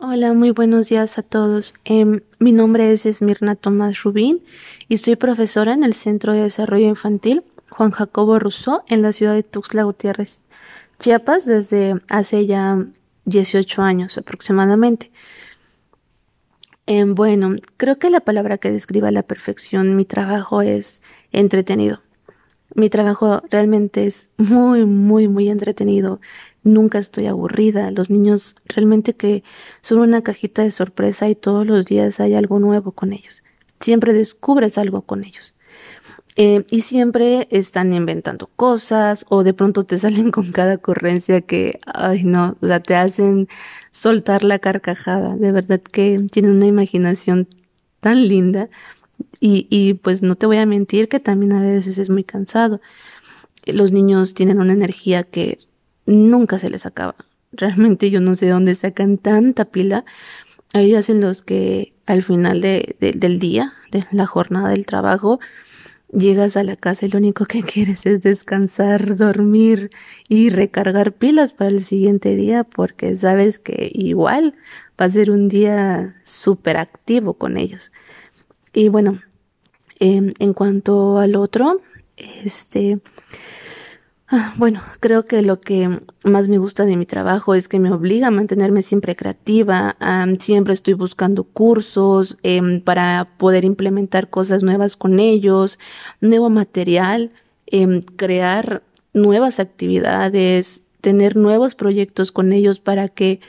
Hola, muy buenos días a todos. Em, mi nombre es Esmirna Tomás Rubín y soy profesora en el Centro de Desarrollo Infantil Juan Jacobo Rousseau en la ciudad de Tuxtla Gutiérrez, Chiapas, desde hace ya 18 años aproximadamente. Em, bueno, creo que la palabra que describe a la perfección mi trabajo es entretenido. Mi trabajo realmente es muy, muy, muy entretenido nunca estoy aburrida. Los niños realmente que son una cajita de sorpresa y todos los días hay algo nuevo con ellos. Siempre descubres algo con ellos. Eh, y siempre están inventando cosas o de pronto te salen con cada ocurrencia que, ay no, o sea, te hacen soltar la carcajada. De verdad que tienen una imaginación tan linda y, y pues no te voy a mentir que también a veces es muy cansado. Los niños tienen una energía que nunca se les acaba. Realmente yo no sé dónde sacan tanta pila. Hay días en los que al final de, del día, de la jornada del trabajo, llegas a la casa y lo único que quieres es descansar, dormir y recargar pilas para el siguiente día porque sabes que igual va a ser un día súper activo con ellos. Y bueno, em, en cuanto al otro, este, bueno, creo que lo que más me gusta de mi trabajo es que me obliga a mantenerme siempre creativa, siempre estoy buscando cursos em, para poder implementar cosas nuevas con ellos, nuevo material, em, crear nuevas actividades, tener nuevos proyectos con ellos para que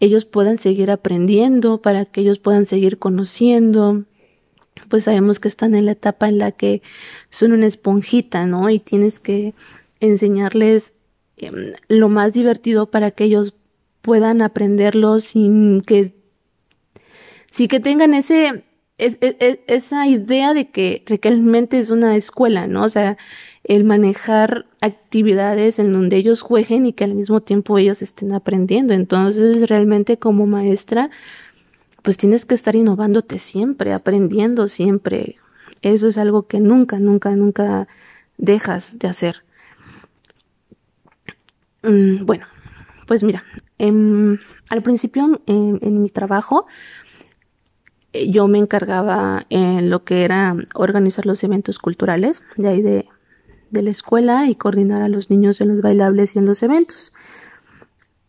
ellos puedan seguir aprendiendo, para que ellos puedan seguir conociendo. Pues sabemos que están en la etapa en la que son una esponjita, ¿no? Y tienes que enseñarles em, lo más divertido para que ellos puedan aprenderlo sin que sí que tengan ese es, esa idea de que realmente es una escuela, ¿no? O sea, el manejar actividades en donde ellos jueguen y que al mismo tiempo ellos estén aprendiendo. Entonces, realmente como maestra, pues tienes que estar innovándote siempre, aprendiendo siempre. Eso es algo que nunca, nunca, nunca dejas de hacer. Mm, bueno, pues mira, em, al principio en, mi trabajo eh, yo me encargaba en lo que era organizar los eventos culturales de ahí de, de la escuela y coordinar a los niños en los bailables y en los eventos.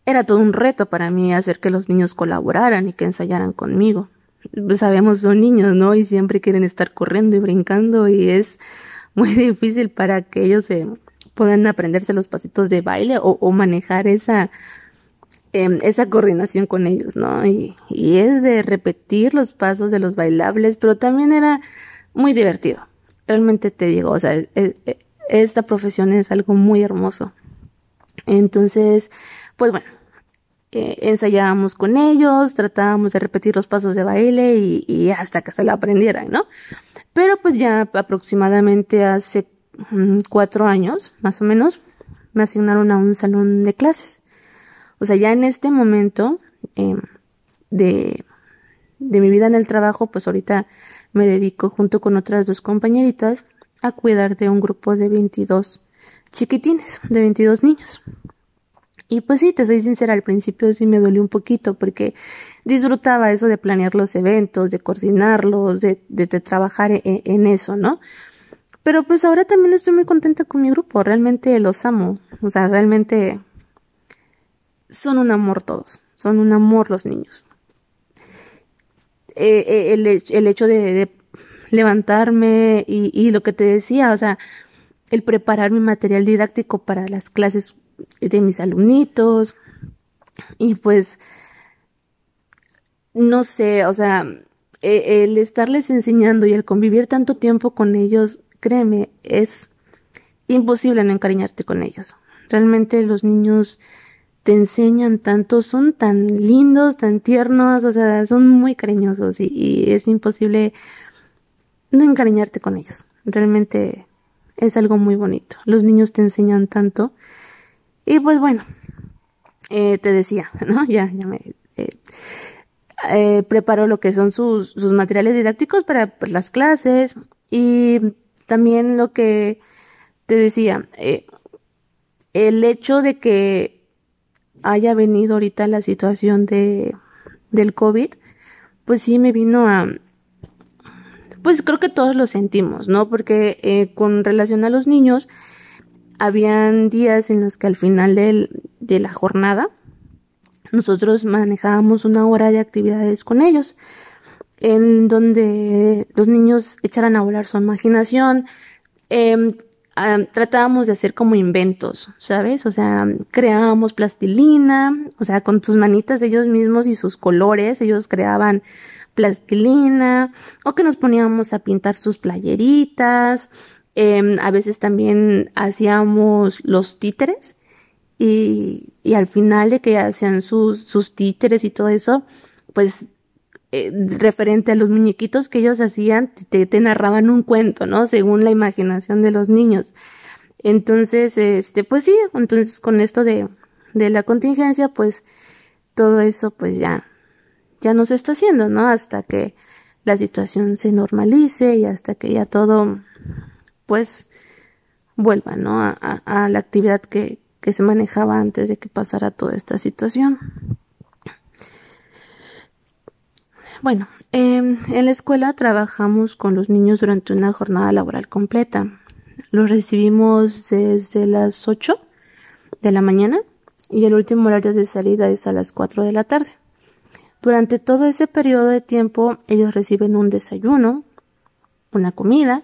Era todo un reto para mí hacer que los niños colaboraran y que ensayaran conmigo. Pues sabemos, son niños, ¿no? Y siempre quieren estar corriendo y brincando y es muy difícil para que ellos se puedan aprenderse los pasitos de baile o, manejar esa, em, esa coordinación con ellos, ¿no? Y, es de repetir los pasos de los bailables, pero también era muy divertido. Realmente te digo, o sea, e, e, esta profesión es algo muy hermoso. Entonces, pues bueno, eh, ensayábamos con ellos, tratábamos de repetir los pasos de baile y, hasta que se lo aprendieran, ¿no? Pero pues ya aproximadamente hace cuatro años, más o menos, me asignaron a un salón de clases. O sea, ya en este momento em, de, de mi vida en el trabajo, pues ahorita me dedico junto con otras dos compañeritas a cuidar de un grupo de 22 chiquitines, de 22 niños. Y pues sí, te soy sincera, al principio sí me dolió un poquito porque disfrutaba eso de planear los eventos, de coordinarlos, de, de, trabajar en, en, eso, ¿no? Pero pues ahora también estoy muy contenta con mi grupo, realmente los amo, o sea, realmente son un amor todos, son un amor los niños. Eh, eh, el, el, hecho de, levantarme y, y lo que te decía, o sea, el preparar mi material didáctico para las clases de mis alumnitos y pues no sé, o sea, e, el estarles enseñando y el convivir tanto tiempo con ellos créeme, es imposible no encariñarte con ellos. Realmente los niños te enseñan tanto, son tan lindos, tan tiernos, o sea, son muy cariñosos y, es imposible no encariñarte con ellos. Realmente es algo muy bonito. Los niños te enseñan tanto. Y pues bueno, eh, te decía, ¿no? Ya, ya me... Eh, eh, preparo lo que son sus, sus materiales didácticos para pues, las clases y también lo que te decía, eh, el hecho de que haya venido ahorita la situación de, del COVID, pues sí me vino a, pues creo que todos lo sentimos, ¿no? Porque eh, con relación a los niños, habían días en los que al final de la jornada, nosotros manejábamos una hora de actividades con ellos, en donde los niños echaran a volar su imaginación, eh, tratábamos de hacer como inventos, ¿sabes? O sea, creábamos plastilina, o sea, con sus manitas ellos mismos y sus colores, ellos creaban plastilina, o que nos poníamos a pintar sus playeritas, eh, a veces también hacíamos los títeres, y, y al final de que hacían sus, sus títeres y todo eso, pues eh, referente a los muñequitos que ellos hacían, te, te, narraban un cuento, ¿no? Según la imaginación de los niños. Entonces, este, pues sí, entonces con esto de, de la contingencia, pues todo eso, pues ya, ya no se está haciendo, ¿no? Hasta que la situación se normalice y hasta que ya todo, pues, vuelva, ¿no? A, a, a la actividad que, que se manejaba antes de que pasara toda esta situación. Bueno, eh, en la escuela trabajamos con los niños durante una jornada laboral completa. Los recibimos desde las 8 de la mañana y el último horario de salida es a las 4 de la tarde. Durante todo ese periodo de tiempo ellos reciben un desayuno, una comida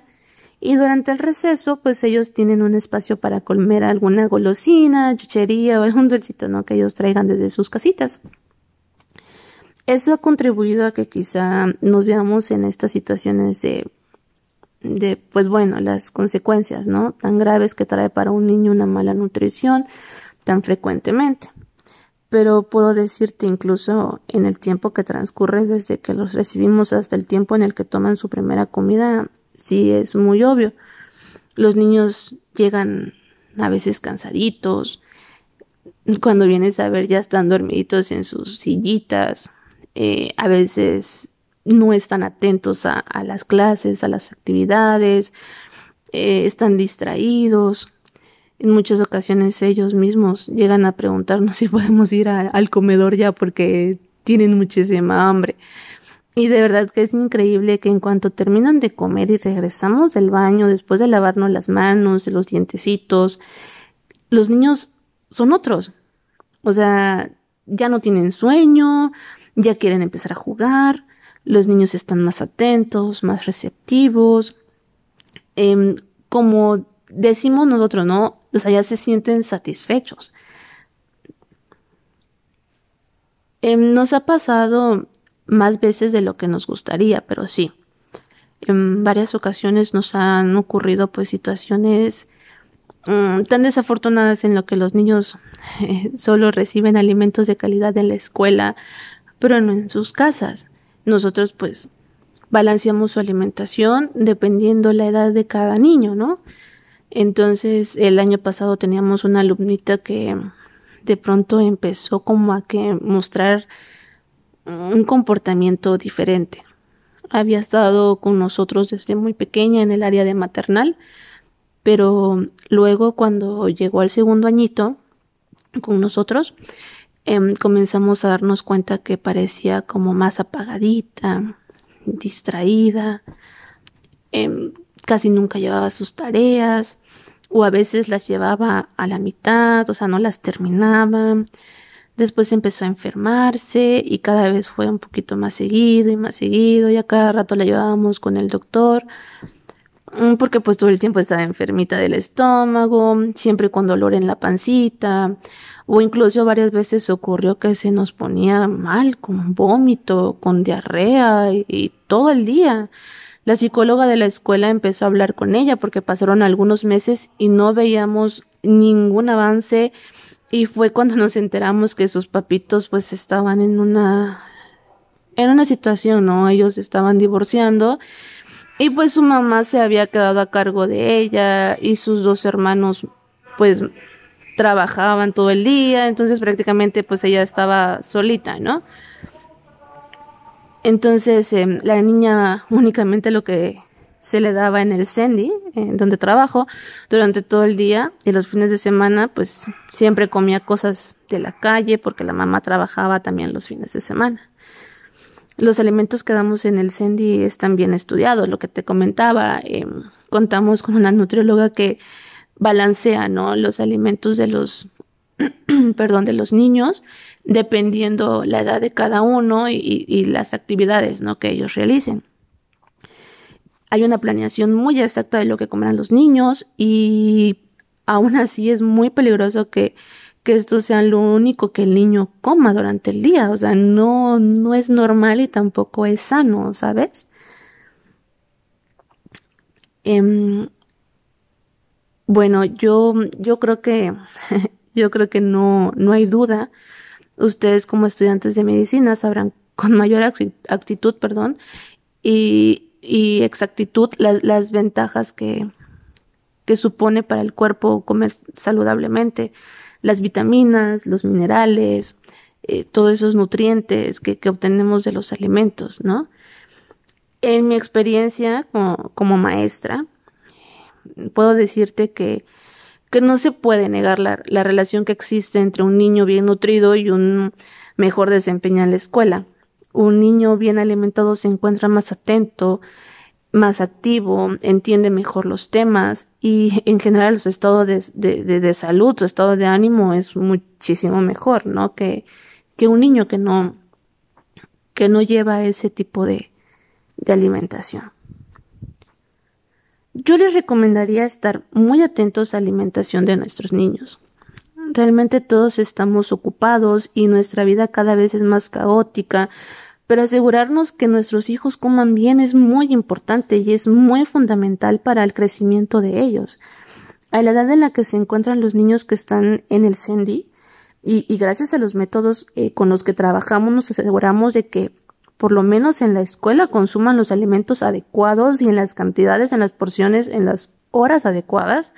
y durante el receso pues ellos tienen un espacio para comer alguna golosina, chuchería o algún dulcito ¿no? que ellos traigan desde sus casitas. Eso ha contribuido a que quizá nos veamos en estas situaciones de, de, pues bueno, las consecuencias, ¿no? Tan graves que trae para un niño una mala nutrición tan frecuentemente. Pero puedo decirte incluso en el tiempo que transcurre desde que los recibimos hasta el tiempo en el que toman su primera comida, sí es muy obvio. Los niños llegan a veces cansaditos, cuando vienes a ver ya están dormiditos en sus sillitas, eh, a veces no están atentos a, las clases, a las actividades, eh, están distraídos. En muchas ocasiones ellos mismos llegan a preguntarnos si podemos ir al comedor ya porque tienen muchísima hambre. Y de verdad que es increíble que en cuanto terminan de comer y regresamos del baño, después de lavarnos las manos, los dientecitos, los niños son otros. O sea, ya no tienen sueño, ya quieren empezar a jugar, los niños están más atentos, más receptivos, eh, como decimos nosotros, ¿no? O sea, ya se sienten satisfechos. Eh, nos ha pasado más veces de lo que nos gustaría, pero sí. En varias ocasiones nos han ocurrido pues situaciones um, tan desafortunadas en lo que los niños eh, solo reciben alimentos de calidad en la escuela pero no en sus casas. Nosotros pues balanceamos su alimentación dependiendo la edad de cada niño, ¿no? Entonces el año pasado teníamos una alumnita que de pronto empezó como a que mostrar un comportamiento diferente. Había estado con nosotros desde muy pequeña en el área de maternal, pero luego cuando llegó al segundo añito con nosotros, eh, comenzamos a darnos cuenta que parecía como más apagadita, distraída, eh, casi nunca llevaba sus tareas o a veces las llevaba a la mitad, o sea, no las terminaba. Después empezó a enfermarse y cada vez fue un poquito más seguido y más seguido y a cada rato la llevábamos con el doctor porque pues todo el tiempo estaba enfermita del estómago, siempre con dolor en la pancita o incluso varias veces ocurrió que se nos ponía mal, con vómito, con diarrea y, y todo el día. La psicóloga de la escuela empezó a hablar con ella porque pasaron algunos meses y no veíamos ningún avance y fue cuando nos enteramos que sus papitos pues estaban en una en una situación, ¿no? Ellos estaban divorciando y pues su mamá se había quedado a cargo de ella y sus dos hermanos pues trabajaban todo el día, entonces prácticamente pues ella estaba solita, ¿no? Entonces eh, la niña únicamente lo que se le daba en el Sandy, en donde trabajo, durante todo el día y los fines de semana pues siempre comía cosas de la calle porque la mamá trabajaba también los fines de semana. Los alimentos que damos en el Sandy están bien estudiados, lo que te comentaba. Em, contamos con una nutrióloga que balancea, ¿no? Los alimentos de los, perdón, de los niños, dependiendo la edad de cada uno y, y las actividades, ¿no? Que ellos realicen. Hay una planeación muy exacta de lo que comerán los niños y aún así es muy peligroso que, que esto sea lo único que el niño coma durante el día. O sea, no, no es normal y tampoco es sano, ¿sabes? Em, bueno, yo, yo creo que, yo creo que no, no hay duda. Ustedes como estudiantes de medicina sabrán con mayor actitud, perdón, y, y exactitud las, las ventajas que, que supone para el cuerpo comer saludablemente, las vitaminas, los minerales, eh, todos esos nutrientes que, que, obtenemos de los alimentos, ¿no? En mi experiencia como, como maestra, puedo decirte que, que no se puede negar la, la relación que existe entre un niño bien nutrido y un mejor desempeño en la escuela un niño bien alimentado se encuentra más atento, más activo, entiende mejor los temas y en general su estado de, de, de, salud, su estado de ánimo es muchísimo mejor, ¿no? Que, que un niño que no, que no lleva ese tipo de, de alimentación. Yo les recomendaría estar muy atentos a la alimentación de nuestros niños. Realmente todos estamos ocupados y nuestra vida cada vez es más caótica, pero asegurarnos que nuestros hijos coman bien es muy importante y es muy fundamental para el crecimiento de ellos. A la edad en la que se encuentran los niños que están en el CENDI, y, gracias a los métodos eh, con los que trabajamos nos aseguramos de que por lo menos en la escuela consuman los alimentos adecuados y en las cantidades, en las porciones, en las horas adecuadas,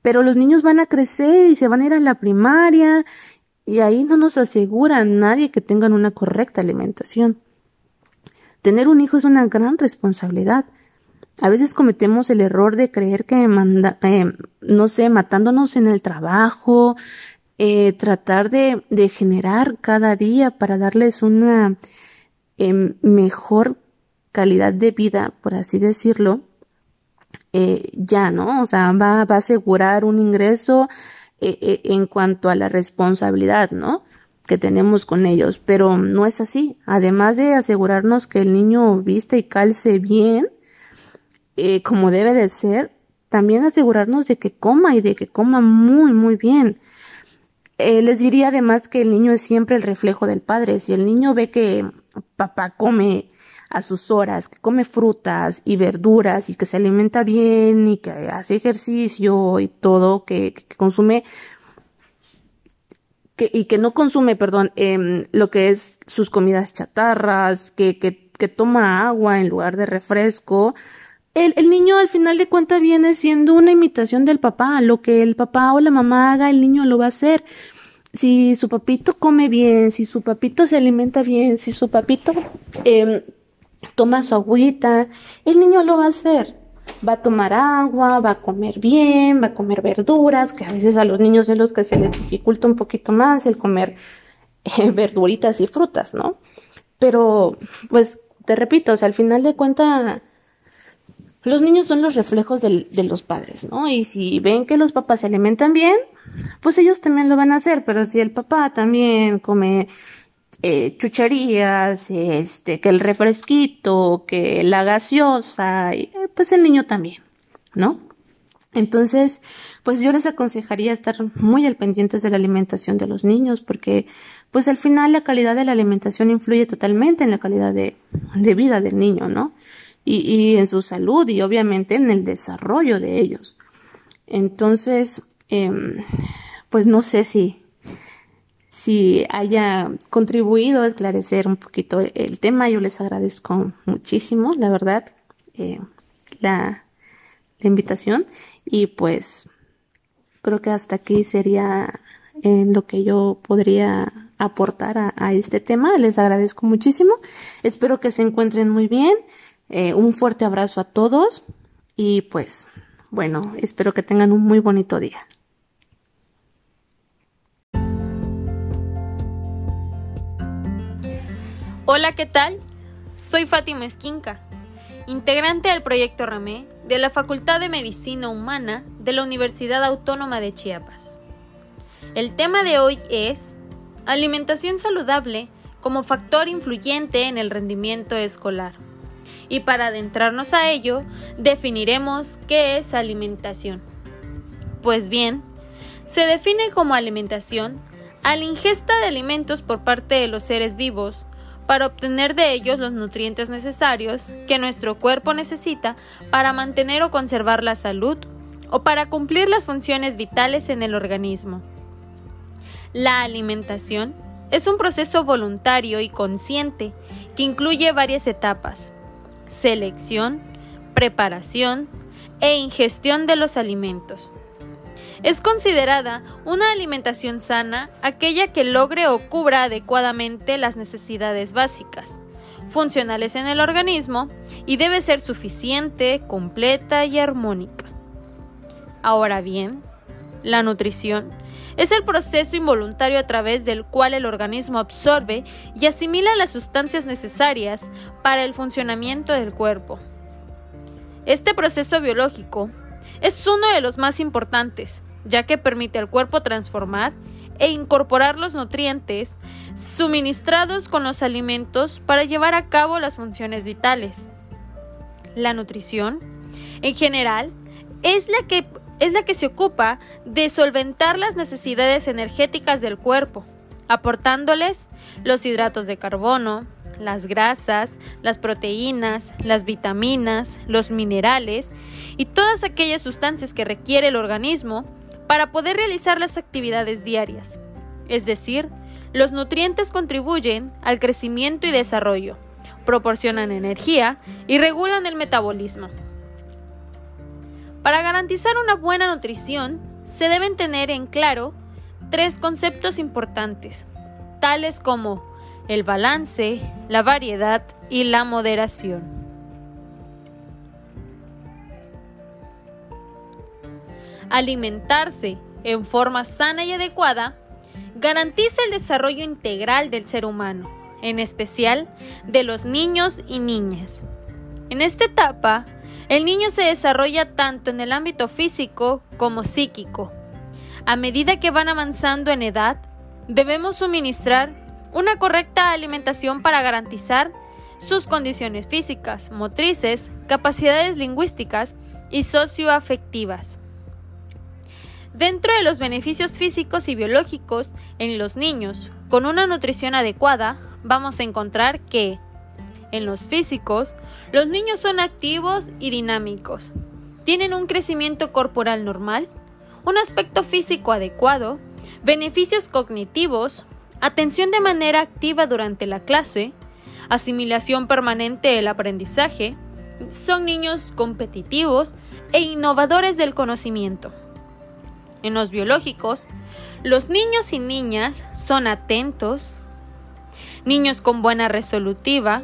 pero los niños van a crecer y se van a ir a la primaria y ahí no nos asegura nadie que tengan una correcta alimentación. Tener un hijo es una gran responsabilidad. A veces cometemos el error de creer que manda, eh, no sé, matándonos en el trabajo, eh, tratar de, de, generar cada día para darles una eh, mejor calidad de vida, por así decirlo, eh, ya, ¿no? O sea, va, va a asegurar un ingreso eh, eh, en cuanto a la responsabilidad, ¿no? que tenemos con ellos, pero no es así. Además de asegurarnos que el niño viste y calce bien, como debe de ser, también asegurarnos de que coma y de que coma muy, muy bien. les diría además que el niño es siempre el reflejo del padre. Si el niño ve que papá come a sus horas, que come frutas y verduras y que se alimenta bien y que hace ejercicio y todo, que, consume que, y que no consume, perdón, eh, lo que es sus comidas chatarras, que, que, que toma agua en lugar de refresco, el, el, niño al final de cuentas viene siendo una imitación del papá. Lo que el papá o la mamá haga, el niño lo va a hacer. Si su papito come bien, si su papito se alimenta bien, si su papito eh, toma su agüita, el niño lo va a hacer. Va a tomar agua, va a comer bien, va a comer verduras, que a veces a los niños es los que se les dificulta un poquito más el comer eh, verduritas y frutas, ¿no? Pero, pues, te repito, o sea, al final de cuentas, los niños son los reflejos de los padres, ¿no? Y si ven que los papás se alimentan bien, pues ellos también lo van a hacer, pero si el papá también come eh, chucherías, este, que el refresquito, que la gaseosa, eh, pues el niño también, ¿no? Entonces, pues yo les aconsejaría estar muy al pendientes de la alimentación de los niños, porque pues al final la calidad de la alimentación influye totalmente en la calidad de, vida del niño, ¿no? Y, y, en su salud y obviamente en el desarrollo de ellos. Entonces, eh, pues no sé si, si haya contribuido a esclarecer un poquito el tema. Yo les agradezco muchísimo, la verdad, eh, la, la, invitación. Y pues creo que hasta aquí sería en lo que yo podría aportar a, a, este tema. Les agradezco muchísimo. Espero que se encuentren muy bien. Eh, un fuerte abrazo a todos y pues bueno, espero que tengan un muy bonito día. Hola, ¿qué tal? Soy Fátima Esquinca, integrante del proyecto RAME de la Facultad de Medicina Humana de la Universidad Autónoma de Chiapas. El tema de hoy es alimentación saludable como factor influyente en el rendimiento escolar. Y para adentrarnos a ello, definiremos qué es alimentación. Pues bien, se define como alimentación a la ingesta de alimentos por parte de los seres vivos para obtener de ellos los nutrientes necesarios que nuestro cuerpo necesita para mantener o conservar la salud o para cumplir las funciones vitales en el organismo. La alimentación es un proceso voluntario y consciente que incluye varias etapas, selección, preparación e ingestión de los alimentos. Es considerada una alimentación sana aquella que logre o cubra adecuadamente las necesidades básicas, funcionales en el organismo y debe ser suficiente, completa y armónica. Ahora bien, la nutrición es el proceso involuntario a través del cual el organismo absorbe y asimila las sustancias necesarias para el funcionamiento del cuerpo. Este proceso biológico es uno de los más importantes, ya que permite al cuerpo transformar e incorporar los nutrientes suministrados con los alimentos para llevar a cabo las funciones vitales. La nutrición, en general, es la que, es la que se ocupa de solventar las necesidades energéticas del cuerpo, aportándoles los hidratos de carbono, las grasas, las proteínas, las vitaminas, los minerales y todas aquellas sustancias que requiere el organismo para poder realizar las actividades diarias. Es decir, los nutrientes contribuyen al crecimiento y desarrollo, proporcionan energía y regulan el metabolismo. Para garantizar una buena nutrición, se deben tener en claro tres conceptos importantes, tales como el balance, la variedad y la moderación. alimentarse en forma sana y adecuada, garantiza el desarrollo integral del ser humano, en especial de los niños y niñas. En esta etapa, el niño se desarrolla tanto en el ámbito físico como psíquico. A medida que van avanzando en edad, debemos suministrar una correcta alimentación para garantizar sus condiciones físicas, motrices, capacidades lingüísticas y socioafectivas. Dentro de los beneficios físicos y biológicos en los niños con una nutrición adecuada, vamos a encontrar que en los físicos, los niños son activos y dinámicos, tienen un crecimiento corporal normal, un aspecto físico adecuado, beneficios cognitivos, atención de manera activa durante la clase, asimilación permanente del aprendizaje, son niños competitivos e innovadores del conocimiento. En los biológicos, los niños y niñas son atentos, niños con buena resolutiva.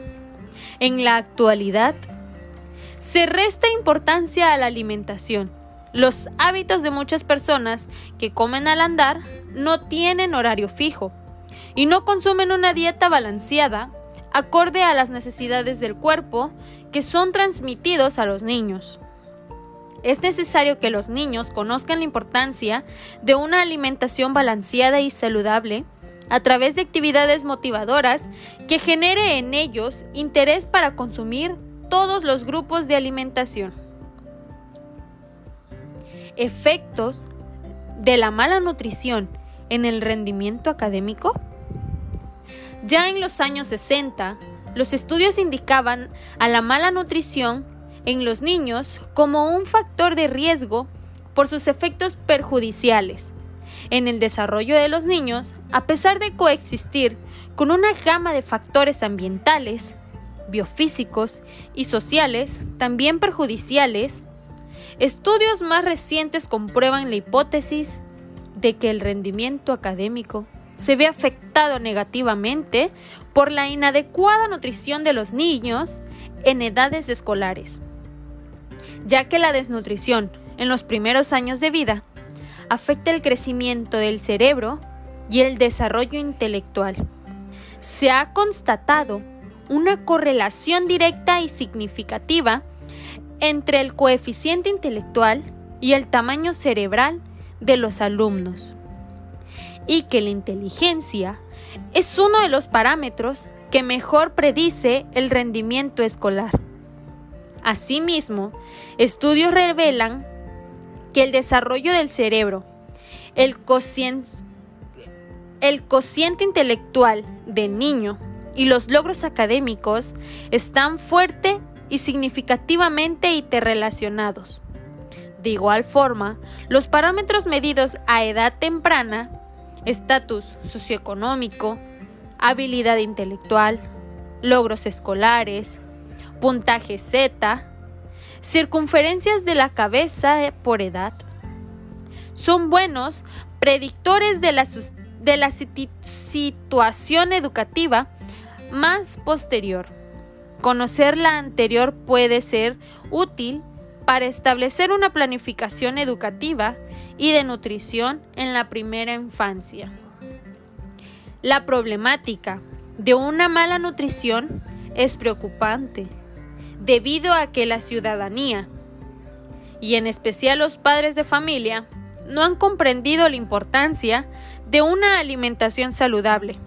En la actualidad, se resta importancia a la alimentación. Los hábitos de muchas personas que comen al andar no tienen horario fijo y no consumen una dieta balanceada acorde a las necesidades del cuerpo que son transmitidos a los niños. Es necesario que los niños conozcan la importancia de una alimentación balanceada y saludable a través de actividades motivadoras que genere en ellos interés para consumir todos los grupos de alimentación. Efectos de la mala nutrición en el rendimiento académico. Ya en los años 60, los estudios indicaban a la mala nutrición en los niños como un factor de riesgo por sus efectos perjudiciales en el desarrollo de los niños, a pesar de coexistir con una gama de factores ambientales, biofísicos y sociales también perjudiciales, estudios más recientes comprueban la hipótesis de que el rendimiento académico se ve afectado negativamente por la inadecuada nutrición de los niños en edades escolares, ya que la desnutrición en los primeros años de vida afecta el crecimiento del cerebro y el desarrollo intelectual. Se ha constatado una correlación directa y significativa entre el coeficiente intelectual y el tamaño cerebral de los alumnos, y que la inteligencia es uno de los parámetros que mejor predice el rendimiento escolar. Asimismo, estudios revelan que el desarrollo del cerebro, el cociente, el cociente intelectual del niño y los logros académicos están fuerte y significativamente interrelacionados. De igual forma, los parámetros medidos a edad temprana, estatus socioeconómico, habilidad intelectual, logros escolares, puntaje Z, circunferencias de la cabeza por edad, son buenos predictores de la, de la situación educativa más posterior. Conocer la anterior puede ser útil para establecer una planificación educativa y de nutrición en la primera infancia. La problemática de una mala nutrición es preocupante, debido a que la ciudadanía, y en especial los padres de familia, no han comprendido la importancia de una alimentación saludable.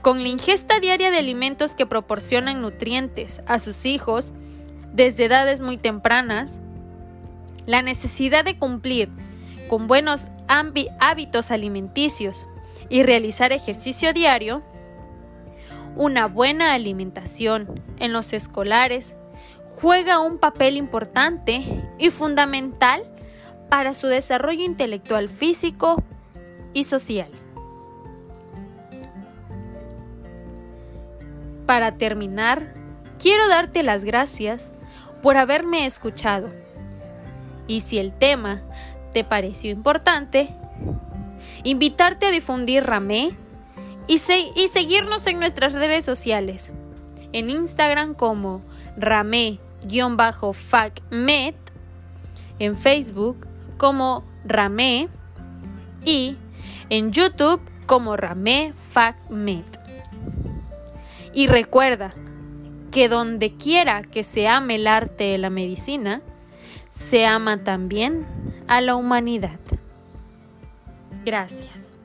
Con la ingesta diaria de alimentos que proporcionan nutrientes a sus hijos desde edades muy tempranas, la necesidad de cumplir con buenos hábitos alimenticios y realizar ejercicio diario, una buena alimentación en los escolares juega un papel importante y fundamental para su desarrollo intelectual físico y social. Para terminar, quiero darte las gracias por haberme escuchado. Y si el tema te pareció importante, invitarte a difundir Ramé y, y seguirnos en nuestras redes sociales. En Instagram como Ramé-FacMed, en Facebook como Ramé y en YouTube como Ramé FacMed. Y recuerda que donde quiera que se ame el arte de la medicina, se ama también a la humanidad. Gracias.